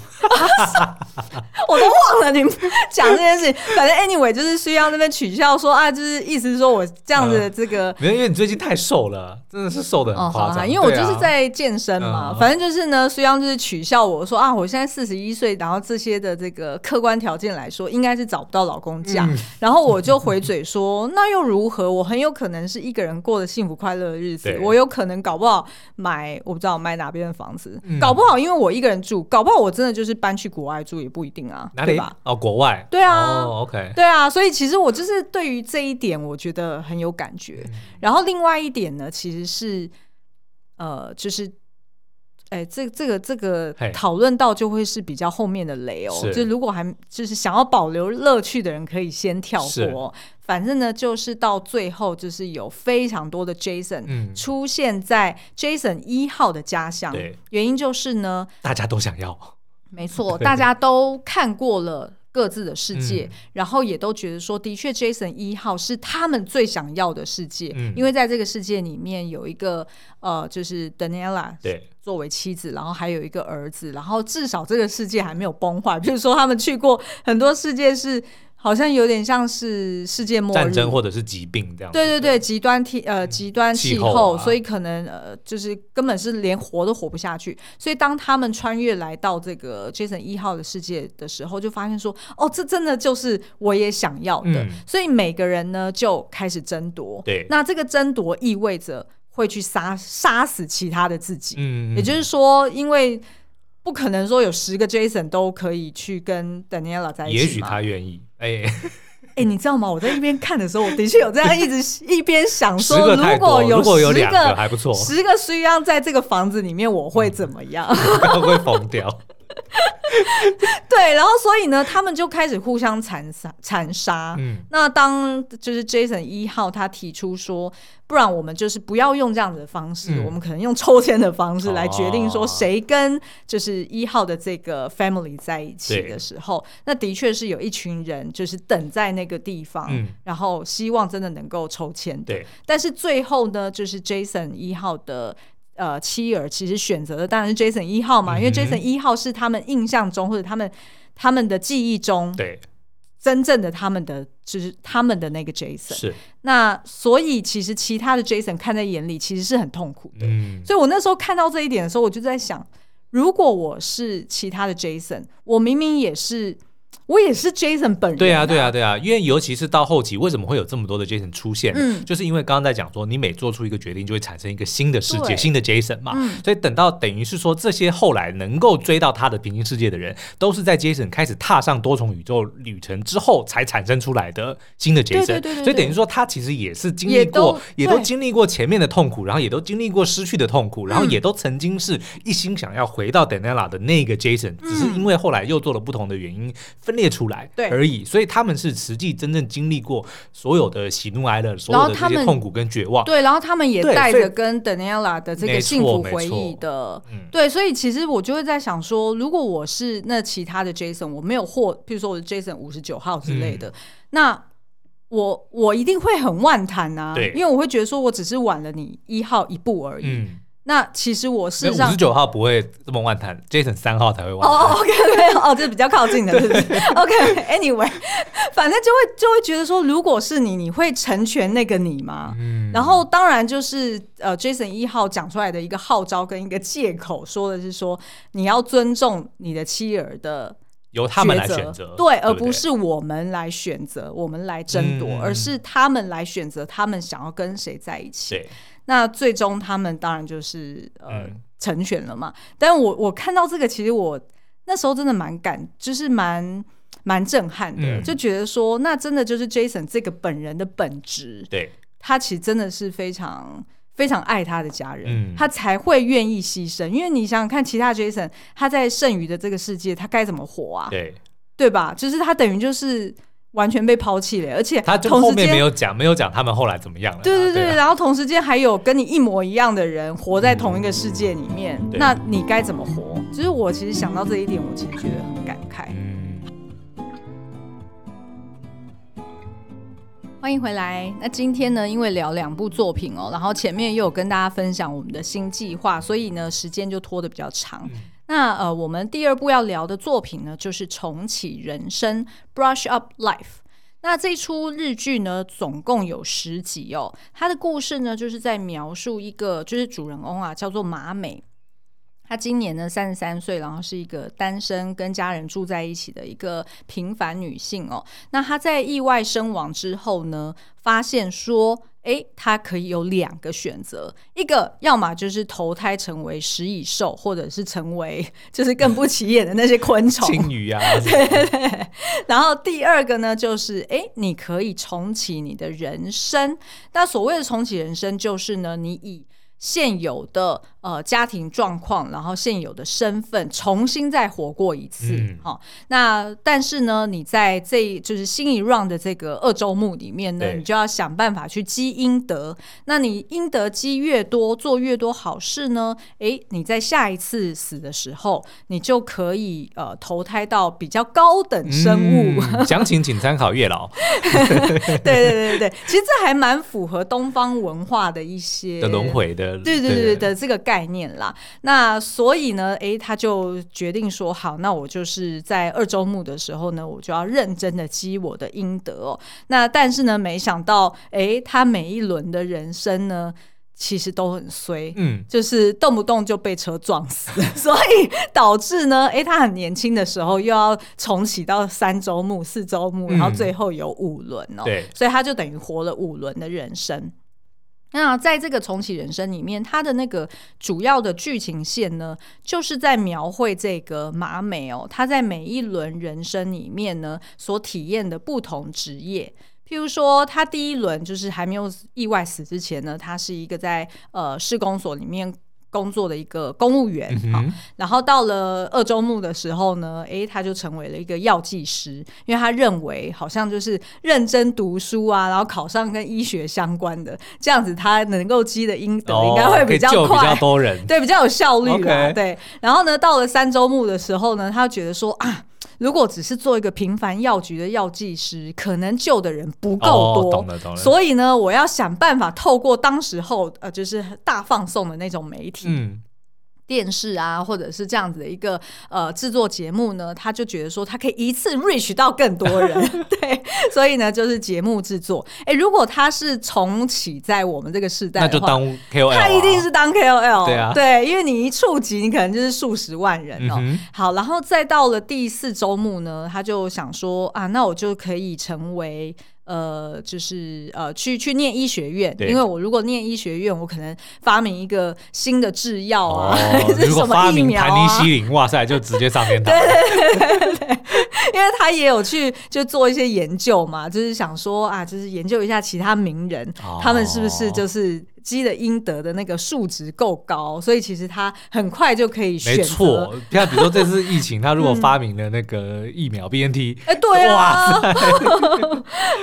我都忘了你们讲这件事情。反正 anyway 就是需要那边取笑说啊，就是意思是说我这样子的这个，没有、嗯，因为你最近太瘦了，真的是瘦的很夸张、哦。因为我就是在健身嘛，啊、反正就是呢，需要就是取笑我说啊，我现在四十一岁，然后这些的这个客观条件来说，应该是找不到老公嫁。嗯、然后我就回嘴说，那又如何？我很有可能是一个人过得幸福快乐的日子，我有可能搞不好买我不知道买哪边的房子，嗯、搞不好因为我一个人住，搞不好我真的就是搬去国外住也不一定啊，哪里？吧？哦，国外。对啊。哦，OK。对啊，所以其实我就是对于这一点，我觉得很有感觉。嗯、然后另外一点呢，其实是呃，就是。哎，这这个这个讨论到就会是比较后面的雷哦。就如果还就是想要保留乐趣的人，可以先跳过。是反正呢，就是到最后，就是有非常多的 Jason 出现在 Jason 一号的家乡。对、嗯，原因就是呢，大家都想要。没错，大家都看过了。各自的世界，嗯、然后也都觉得说，的确，Jason 一号是他们最想要的世界，嗯、因为在这个世界里面有一个呃，就是 Daniela 对作为妻子，然后还有一个儿子，然后至少这个世界还没有崩坏。比如说，他们去过很多世界是。好像有点像是世界末日，战争或者是疾病这样。对对对，极端天呃极端气候，气候啊、所以可能呃就是根本是连活都活不下去。所以当他们穿越来到这个 Jason 一号的世界的时候，就发现说，哦，这真的就是我也想要的。嗯、所以每个人呢就开始争夺。对，那这个争夺意味着会去杀杀死其他的自己。嗯，也就是说，因为。不可能说有十个 Jason 都可以去跟 Daniela 在一起。也许他愿意。哎、欸，哎、欸，你知道吗？我在一边看的时候，我的确有这样一直 一边想说，如果有如果有两个还不错，十个需要在这个房子里面，我会怎么样？会不会疯掉？对，然后所以呢，他们就开始互相残杀残杀。嗯，那当就是 Jason 一号他提出说，不然我们就是不要用这样子的方式，嗯、我们可能用抽签的方式来决定说谁跟就是一号的这个 family 在一起的时候，那的确是有一群人就是等在那个地方，嗯、然后希望真的能够抽签。对，但是最后呢，就是 Jason 一号的。呃妻儿，其实选择的当然是 Jason 一号嘛，嗯、因为 Jason 一号是他们印象中或者他们他们的记忆中对。真正的他们的就是他们的那个 Jason 是。那所以其实其他的 Jason 看在眼里其实是很痛苦的，嗯，所以我那时候看到这一点的时候，我就在想，如果我是其他的 Jason，我明明也是。我也是 Jason 本人。对啊，对啊，对啊，因为尤其是到后期，为什么会有这么多的 Jason 出现？嗯，就是因为刚刚在讲说，你每做出一个决定，就会产生一个新的世界，新的 Jason 嘛。嗯，所以等到等于是说，这些后来能够追到他的平行世界的人，都是在 Jason 开始踏上多重宇宙旅程之后才产生出来的新的 Jason。对对对。所以等于说，他其实也是经历过，也都经历过前面的痛苦，然后也都经历过失去的痛苦，然后也都曾经是一心想要回到 Daniela 的那个 Jason，只是因为后来又做了不同的原因分裂出来。而已，所以他们是实际真正经历过所有的喜怒哀乐，所有的这些痛苦跟绝望。对，然后他们也带着跟 Daniela 的这个幸福回忆的。对，所以其实我就会在想说，如果我是那其他的 Jason，我没有获，譬如说我是 Jason 五十九号之类的，嗯、那我我一定会很万谈啊，因为我会觉得说我只是晚了你一号一步而已。嗯那其实我是五十九号不会这么万谈，Jason 三号才会万谈。哦，OK，没有，哦，这比较靠近的，是不是？OK，Anyway，反正就会就会觉得说，如果是你，你会成全那个你吗？嗯。然后当然就是呃，Jason 一号讲出来的一个号召跟一个借口，说的是说你要尊重你的妻儿的，由他们来选择，对，而不是我们来选择，我们来争夺，而是他们来选择他们想要跟谁在一起。那最终他们当然就是呃、嗯、成全了嘛。但我我看到这个，其实我那时候真的蛮感，就是蛮蛮震撼的，嗯、就觉得说，那真的就是 Jason 这个本人的本质。对，他其实真的是非常非常爱他的家人，嗯、他才会愿意牺牲。因为你想想看，其他 Jason 他在剩余的这个世界，他该怎么活啊？对，对吧？就是他等于就是。完全被抛弃了，而且他就后面没有讲，没有讲他们后来怎么样了。对对对，然后同时间还有跟你一模一样的人活在同一个世界里面，那你该怎么活？就是我其实想到这一点，我其实觉得很感慨。嗯欢迎回来。那今天呢，因为聊两部作品哦，然后前面又有跟大家分享我们的新计划，所以呢，时间就拖得比较长。那呃，我们第二部要聊的作品呢，就是《重启人生》（Brush Up Life）。那这出日剧呢，总共有十集哦。它的故事呢，就是在描述一个，就是主人翁啊，叫做马美。她今年呢三十三岁，然后是一个单身，跟家人住在一起的一个平凡女性哦。那她在意外身亡之后呢，发现说。诶，他可以有两个选择，一个要么就是投胎成为食蚁兽，或者是成为就是更不起眼的那些昆虫，金鱼啊，对对对。然后第二个呢，就是诶，你可以重启你的人生。那所谓的重启人生，就是呢，你以现有的呃家庭状况，然后现有的身份，重新再活过一次。好、嗯哦，那但是呢，你在这就是新一 round 的这个二周目里面呢，你就要想办法去积阴德。那你阴德积越多，做越多好事呢，诶，你在下一次死的时候，你就可以呃投胎到比较高等生物。详情请参考月老。对对对对，其实这还蛮符合东方文化的一些的轮回的。对对对的这个概念啦，那所以呢，诶，他就决定说好，那我就是在二周目的时候呢，我就要认真的积我的阴德哦。那但是呢，没想到，诶，他每一轮的人生呢，其实都很衰，嗯，就是动不动就被车撞死，所以导致呢，诶，他很年轻的时候又要重启到三周目、四周目，然后最后有五轮哦，对，所以他就等于活了五轮的人生。那在这个重启人生里面，它的那个主要的剧情线呢，就是在描绘这个马美哦，她在每一轮人生里面呢，所体验的不同职业。譬如说，她第一轮就是还没有意外死之前呢，她是一个在呃施工所里面。工作的一个公务员，嗯、哼然后到了二周目的时候呢，诶，他就成为了一个药剂师，因为他认为好像就是认真读书啊，然后考上跟医学相关的，这样子他能够积的阴德应该会比较快，比较多人，对，比较有效率对。然后呢，到了三周目的时候呢，他觉得说啊。如果只是做一个平凡药局的药剂师，可能救的人不够多。哦，懂了懂了。所以呢，我要想办法透过当时候呃，就是大放送的那种媒体。嗯电视啊，或者是这样子的一个呃制作节目呢，他就觉得说他可以一次 reach 到更多人，对，所以呢就是节目制作。哎，如果他是重启在我们这个时代那就当 KOL，啊，他一定是当 KOL，对啊，对，因为你一触及，你可能就是数十万人哦。嗯、好，然后再到了第四周目呢，他就想说啊，那我就可以成为。呃，就是呃，去去念医学院，因为我如果念医学院，我可能发明一个新的制药啊，哦、是什么疫苗啊？盘尼西林，哇塞，就直接上天堂。对对对对对，因为他也有去就做一些研究嘛，就是想说啊，就是研究一下其他名人，哦、他们是不是就是。积的阴德的那个数值够高，所以其实他很快就可以选。没错，像比如说这次疫情，他如果发明了那个疫苗 BNT，哎，对啊，哇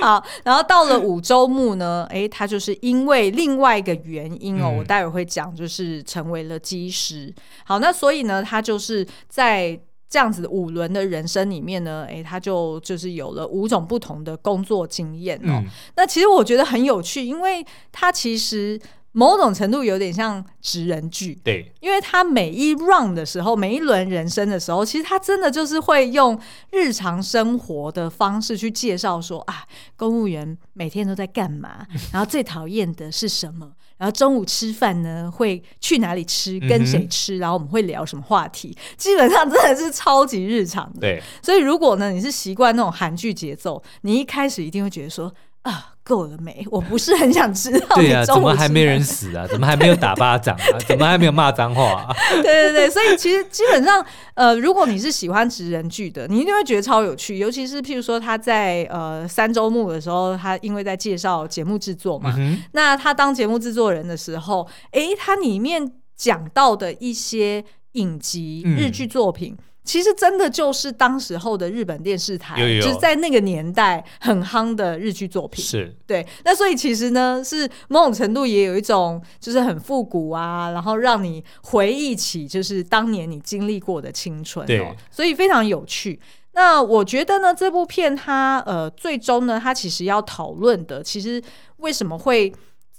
好，然后到了五周目呢，哎，他就是因为另外一个原因哦，嗯、我待会会讲，就是成为了机师。好，那所以呢，他就是在。这样子五轮的人生里面呢，哎，他就就是有了五种不同的工作经验哦。嗯、那其实我觉得很有趣，因为他其实某种程度有点像职人剧。对，因为他每一 round 的时候，每一轮人生的时候，其实他真的就是会用日常生活的方式去介绍说啊，公务员每天都在干嘛，然后最讨厌的是什么。然后中午吃饭呢，会去哪里吃，跟谁吃，嗯、然后我们会聊什么话题？基本上真的是超级日常的。对，所以如果呢，你是习惯那种韩剧节奏，你一开始一定会觉得说啊。够了没？我不是很想知道。对呀、啊，怎么还没人死啊？怎么还没有打巴掌啊？怎么还没有骂脏话、啊？对对对，所以其实基本上，呃，如果你是喜欢职人剧的，你一定会觉得超有趣。尤其是譬如说他在呃三周目的时候，他因为在介绍节目制作嘛，嗯、那他当节目制作人的时候，诶，他里面讲到的一些影集日剧作品。嗯其实真的就是当时候的日本电视台，有有有就是在那个年代很夯的日剧作品。是对，那所以其实呢，是某种程度也有一种就是很复古啊，然后让你回忆起就是当年你经历过的青春哦，对所以非常有趣。那我觉得呢，这部片它呃最终呢，它其实要讨论的，其实为什么会。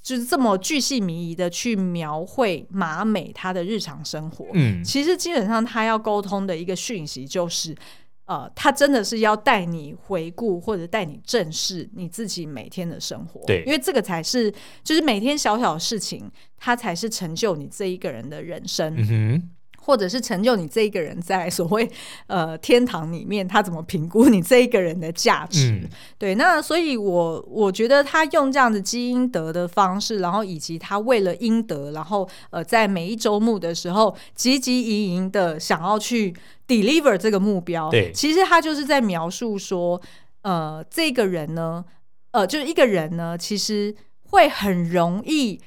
就是这么巨细靡遗的去描绘马美他的日常生活，嗯，其实基本上他要沟通的一个讯息就是，呃，他真的是要带你回顾或者带你正视你自己每天的生活，对，因为这个才是就是每天小小的事情，它才是成就你这一个人的人生。嗯哼或者是成就你这一个人在所谓 呃天堂里面，他怎么评估你这一个人的价值？嗯、对，那所以我我觉得他用这样的积阴德的方式，然后以及他为了阴德，然后呃在每一周目的时候汲汲营营的想要去 deliver 这个目标。对，其实他就是在描述说，呃，这个人呢，呃，就是一个人呢，其实会很容易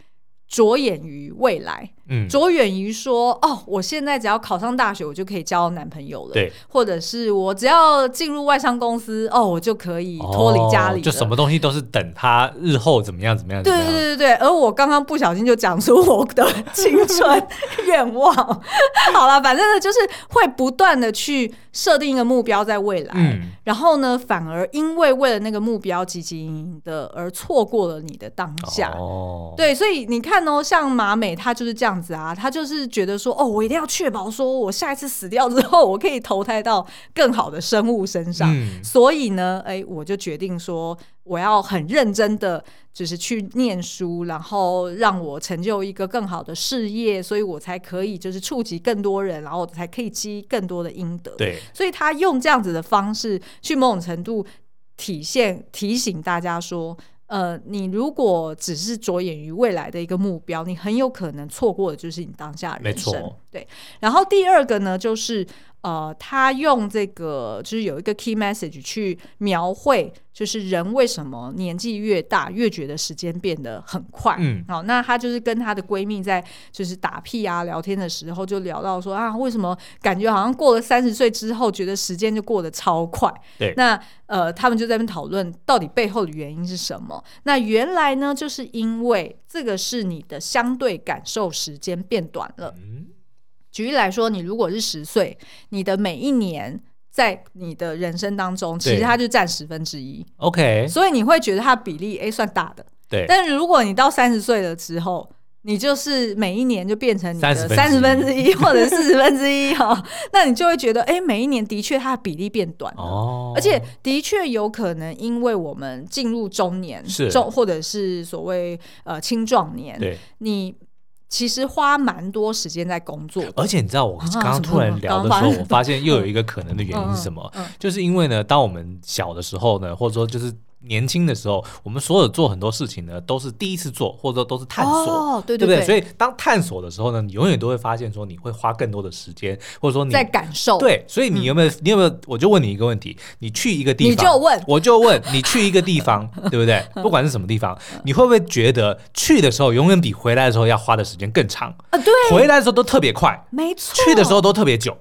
着眼于未来。嗯，着眼于说哦，我现在只要考上大学，我就可以交男朋友了。对，或者是我只要进入外商公司，哦，我就可以脱离家里，哦。就什么东西都是等他日后怎么样怎么样。对对对对，而我刚刚不小心就讲出我的青春 愿望。好了，反正呢，就是会不断的去设定一个目标在未来，嗯，然后呢，反而因为为了那个目标汲汲营营的而错过了你的当下。哦，对，所以你看哦，像马美，她就是这样。子啊，他就是觉得说，哦，我一定要确保说，我下一次死掉之后，我可以投胎到更好的生物身上。嗯、所以呢，哎，我就决定说，我要很认真的，就是去念书，然后让我成就一个更好的事业，所以我才可以就是触及更多人，然后才可以积更多的阴德。对，所以他用这样子的方式去某种程度体现提醒大家说。呃，你如果只是着眼于未来的一个目标，你很有可能错过的就是你当下人生。没错。对，然后第二个呢，就是。呃，他用这个就是有一个 key message 去描绘，就是人为什么年纪越大越觉得时间变得很快。嗯，好，那她就是跟她的闺蜜在就是打屁啊聊天的时候，就聊到说啊，为什么感觉好像过了三十岁之后，觉得时间就过得超快？对，那呃，他们就在那边讨论到底背后的原因是什么？那原来呢，就是因为这个是你的相对感受时间变短了。嗯。举例来说，你如果是十岁，你的每一年在你的人生当中，其实它就占十分之一。OK，所以你会觉得它比例哎算大的。对，但是如果你到三十岁了之后，你就是每一年就变成你的三十分之一或者四十分之一哈，那你就会觉得哎，每一年的确它的比例变短了，哦，而且的确有可能因为我们进入中年，是中或者是所谓呃青壮年，对，你。其实花蛮多时间在工作，而且你知道，我刚刚突然聊的时候，我发现又有一个可能的原因是什么？就是因为呢，当我们小的时候呢，或者说就是。年轻的时候，我们所有做很多事情呢，都是第一次做，或者说都是探索，哦、对，对，对，对不对？所以当探索的时候呢，你永远都会发现说，你会花更多的时间，或者说你在感受。对，所以你有没有？嗯、你有没有？我就问你一个问题：你去一个地方，你就问，我就问你去一个地方，对不对？不管是什么地方，你会不会觉得去的时候永远比回来的时候要花的时间更长啊？对，回来的时候都特别快，没错，去的时候都特别久。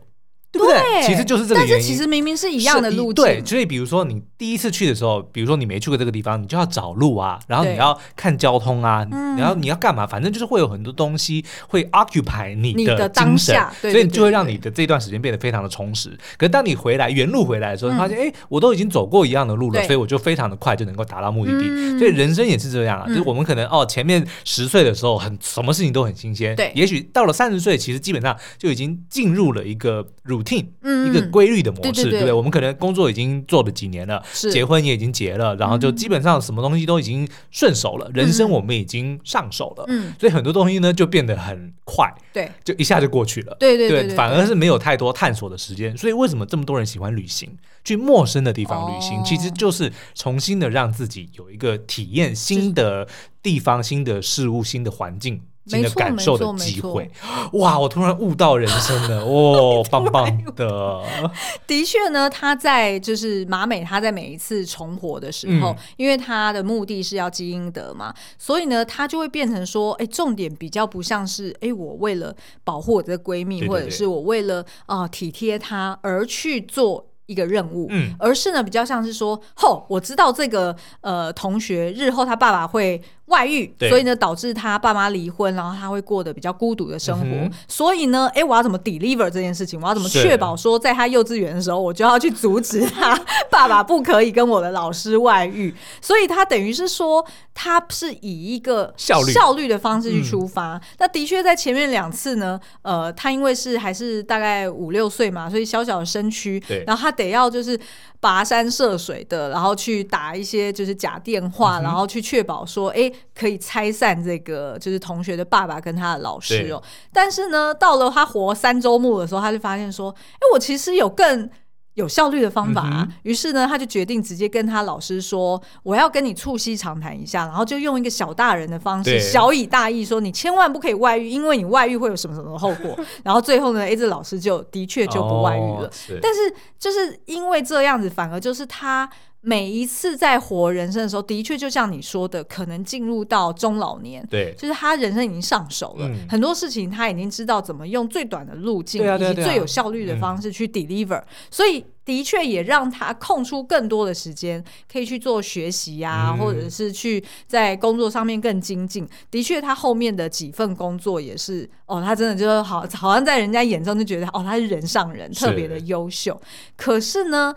对不对？其实就是这个原因。但是其实明明是一样的路径。对，所以比如说你第一次去的时候，比如说你没去过这个地方，你就要找路啊，然后你要看交通啊，然后你要干嘛？反正就是会有很多东西会 occupy 你的精神，所以你就会让你的这段时间变得非常的充实。可是当你回来原路回来的时候，你发现哎，我都已经走过一样的路了，所以我就非常的快就能够达到目的地。所以人生也是这样啊，就是我们可能哦前面十岁的时候很什么事情都很新鲜，对，也许到了三十岁，其实基本上就已经进入了一个 routine，一个。规律的模式，对，对，对，对不对？我们可能工作已经做了几年了，结婚也已经结了，然后就基本上什么东西都已经顺手了，嗯、人生我们已经上手了，嗯，所以很多东西呢就变得很快，对，就一下就过去了，对对对，对，对，反而是没有太多探索的时间。所以为什么这么多人喜欢旅行，去陌生的地方旅行，哦、其实就是重新的让自己有一个体验新的地方、新的事物、新的环境。新的感受的机会，哇！我突然悟到人生了，哦，棒棒的。的确呢，他在就是马美，他在每一次重活的时候，嗯、因为他的目的是要积阴德嘛，所以呢，他就会变成说，哎，重点比较不像是，哎，我为了保护我的闺蜜，或者是我为了啊、呃、体贴她而去做。一个任务，嗯，而是呢，比较像是说，吼，我知道这个呃同学日后他爸爸会外遇，对所以呢，导致他爸妈离婚，然后他会过得比较孤独的生活。嗯、所以呢，哎，我要怎么 deliver 这件事情？我要怎么确保说，在他幼稚园的时候，我就要去阻止他爸爸不可以跟我的老师外遇？所以他等于是说，他是以一个效率效率的方式去出发。嗯、那的确在前面两次呢，呃，他因为是还是大概五六岁嘛，所以小小的身躯，对然后他。得要就是跋山涉水的，然后去打一些就是假电话，嗯、然后去确保说，哎，可以拆散这个就是同学的爸爸跟他的老师哦。对但是呢，到了他活三周目的时候，他就发现说，哎，我其实有更。有效率的方法啊，于是呢，他就决定直接跟他老师说：“我要跟你促膝长谈一下。”然后就用一个小大人的方式，小以大义说：“你千万不可以外遇，因为你外遇会有什么什么后果。”然后最后呢，，A，这老师就的确就不外遇了。但是就是因为这样子，反而就是他。每一次在活人生的时候，的确就像你说的，可能进入到中老年，对，就是他人生已经上手了，嗯、很多事情他已经知道怎么用最短的路径以及最有效率的方式去 deliver，、嗯、所以的确也让他空出更多的时间，可以去做学习呀，嗯、或者是去在工作上面更精进。的确，他后面的几份工作也是，哦，他真的就是好，好像在人家眼中就觉得，哦，他是人上人，特别的优秀。是可是呢？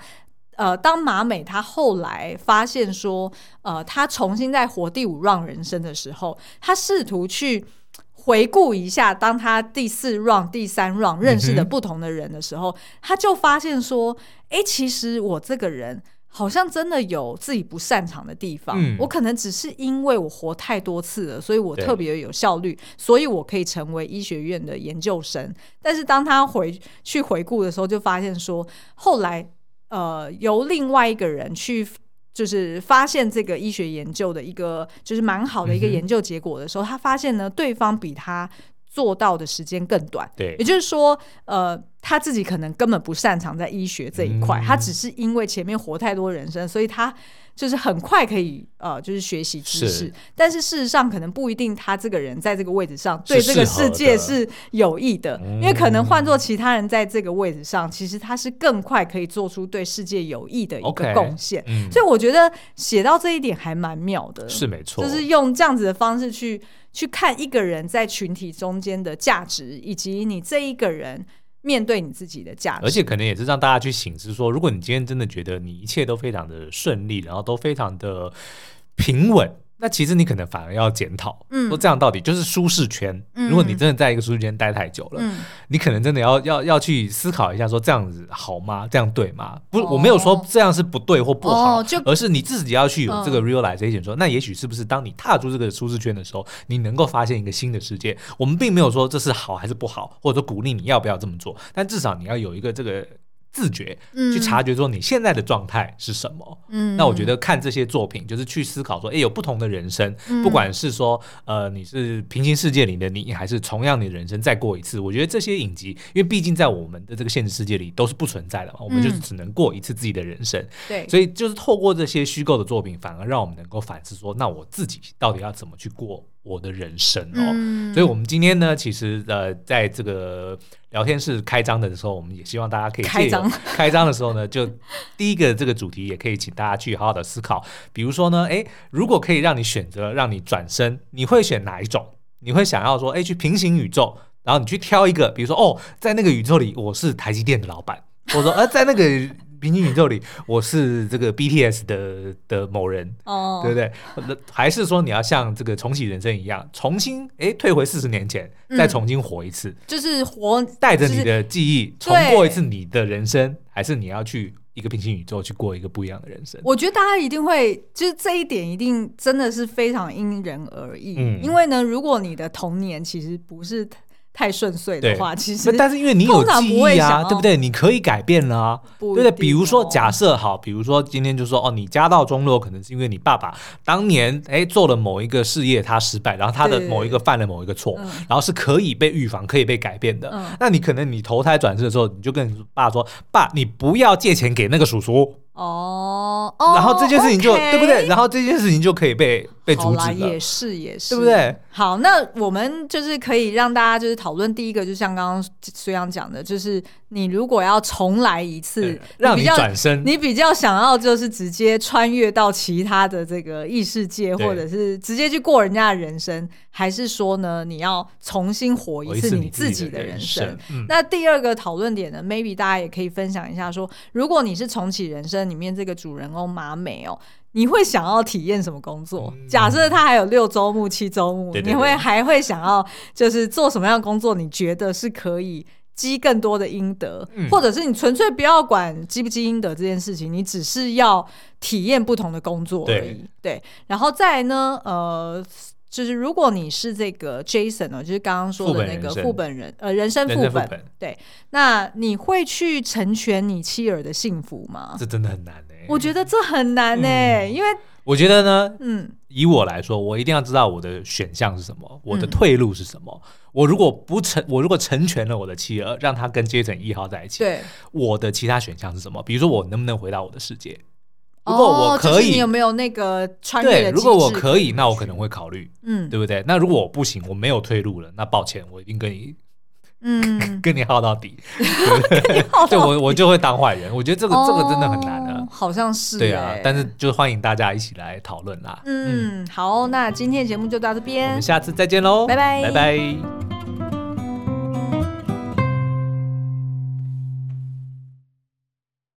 呃，当马美他后来发现说，呃，他重新在活第五 round 人生的时候，他试图去回顾一下，当他第四 round、第三 round 认识的不同的人的时候，嗯、他就发现说，哎、欸，其实我这个人好像真的有自己不擅长的地方，嗯、我可能只是因为我活太多次了，所以我特别有效率，所以我可以成为医学院的研究生。但是当他回去回顾的时候，就发现说，后来。呃，由另外一个人去，就是发现这个医学研究的一个，就是蛮好的一个研究结果的时候，嗯、他发现呢，对方比他做到的时间更短。对，也就是说，呃，他自己可能根本不擅长在医学这一块，嗯、他只是因为前面活太多人生，所以他。就是很快可以呃，就是学习知识，但是事实上可能不一定，他这个人在这个位置上对这个世界是有益的，的因为可能换做其他人在这个位置上，嗯、其实他是更快可以做出对世界有益的一个贡献。Okay, 嗯、所以我觉得写到这一点还蛮妙的，是没错，就是用这样子的方式去去看一个人在群体中间的价值，以及你这一个人。面对你自己的价值，而且可能也是让大家去醒思说，如果你今天真的觉得你一切都非常的顺利，然后都非常的平稳。那其实你可能反而要检讨，嗯，说这样到底就是舒适圈。嗯，如果你真的在一个舒适圈待太久了，嗯，你可能真的要要要去思考一下，说这样子好吗？这样对吗？不，我没有说这样是不对或不好，而是你自己要去有这个 realization，说那也许是不是当你踏出这个舒适圈的时候，你能够发现一个新的世界。我们并没有说这是好还是不好，或者说鼓励你要不要这么做，但至少你要有一个这个。自觉去察觉说你现在的状态是什么？嗯，那我觉得看这些作品就是去思考说，哎，有不同的人生，嗯、不管是说呃你是平行世界里的你，还是同样的人生再过一次，我觉得这些影集，因为毕竟在我们的这个现实世界里都是不存在的嘛，我们就只能过一次自己的人生。对、嗯，所以就是透过这些虚构的作品，反而让我们能够反思说，那我自己到底要怎么去过我的人生哦，嗯、所以，我们今天呢，其实呃，在这个聊天室开张的时候，我们也希望大家可以开张。开张的时候呢，就第一个这个主题，也可以请大家去好好的思考。比如说呢，诶，如果可以让你选择，让你转身，你会选哪一种？你会想要说，诶，去平行宇宙，然后你去挑一个，比如说，哦，在那个宇宙里，我是台积电的老板，或者说，呃，在那个。平行宇宙里，我是这个 BTS 的的某人，哦，对不对？还是说你要像这个重启人生一样，重新哎退回四十年前，嗯、再重新活一次，就是活带着你的记忆重过一次你的人生，还是你要去一个平行宇宙去过一个不一样的人生？我觉得大家一定会，就是这一点一定真的是非常因人而异。嗯，因为呢，如果你的童年其实不是。太顺遂的话，其实但是因为你有记忆啊，对不对？你可以改变啊，对不对？比如说，假设好，比如说今天就说哦，你家道中落，可能是因为你爸爸当年哎做了某一个事业，他失败，然后他的某一个犯了某一个错，然后是可以被预防、可以被改变的。那你可能你投胎转世的时候，你就跟你爸说：“爸，你不要借钱给那个叔叔。”哦，然后这件事情就对不对？然后这件事情就可以被被阻止了。也是也是，对不对？好，那我们就是可以让大家就是讨论第一个，就像刚刚隋阳讲的，就是你如果要重来一次，让你转身，你比较想要就是直接穿越到其他的这个异世界，或者是直接去过人家的人生，还是说呢，你要重新活一次你自己的人生？那第二个讨论点呢，maybe 大家也可以分享一下，说如果你是重启人生。里面这个主人公马美哦，你会想要体验什么工作？嗯、假设他还有六周目、七周目，对对对，你会还会想要就是做什么样的工作？你觉得是可以积更多的阴德，嗯、或者是你纯粹不要管积不积阴德这件事情，你只是要体验不同的工作而已。对，对，然后再来呢，呃。就是如果你是这个 Jason 呢，就是刚刚说的那个副本人，呃，人生副本，本对，那你会去成全你妻儿的幸福吗？这真的很难呢、欸。我觉得这很难呢、欸，嗯、因为我觉得呢，嗯，以我来说，我一定要知道我的选项是什么，我的退路是什么。嗯、我如果不成，我如果成全了我的妻儿，让他跟 Jason 一号在一起，对，我的其他选项是什么？比如说，我能不能回到我的世界？如果我可以，哦、你有没有那个穿越如果我可以，那我可能会考虑，嗯，对不对？那如果我不行，我没有退路了，那抱歉，我一定跟你，嗯，跟你耗到底，对 我我就会当坏人。我觉得这个、哦、这个真的很难啊，好像是，对啊。但是就欢迎大家一起来讨论啦。嗯，嗯好，那今天的节目就到这边，我们下次再见喽，拜拜，拜拜。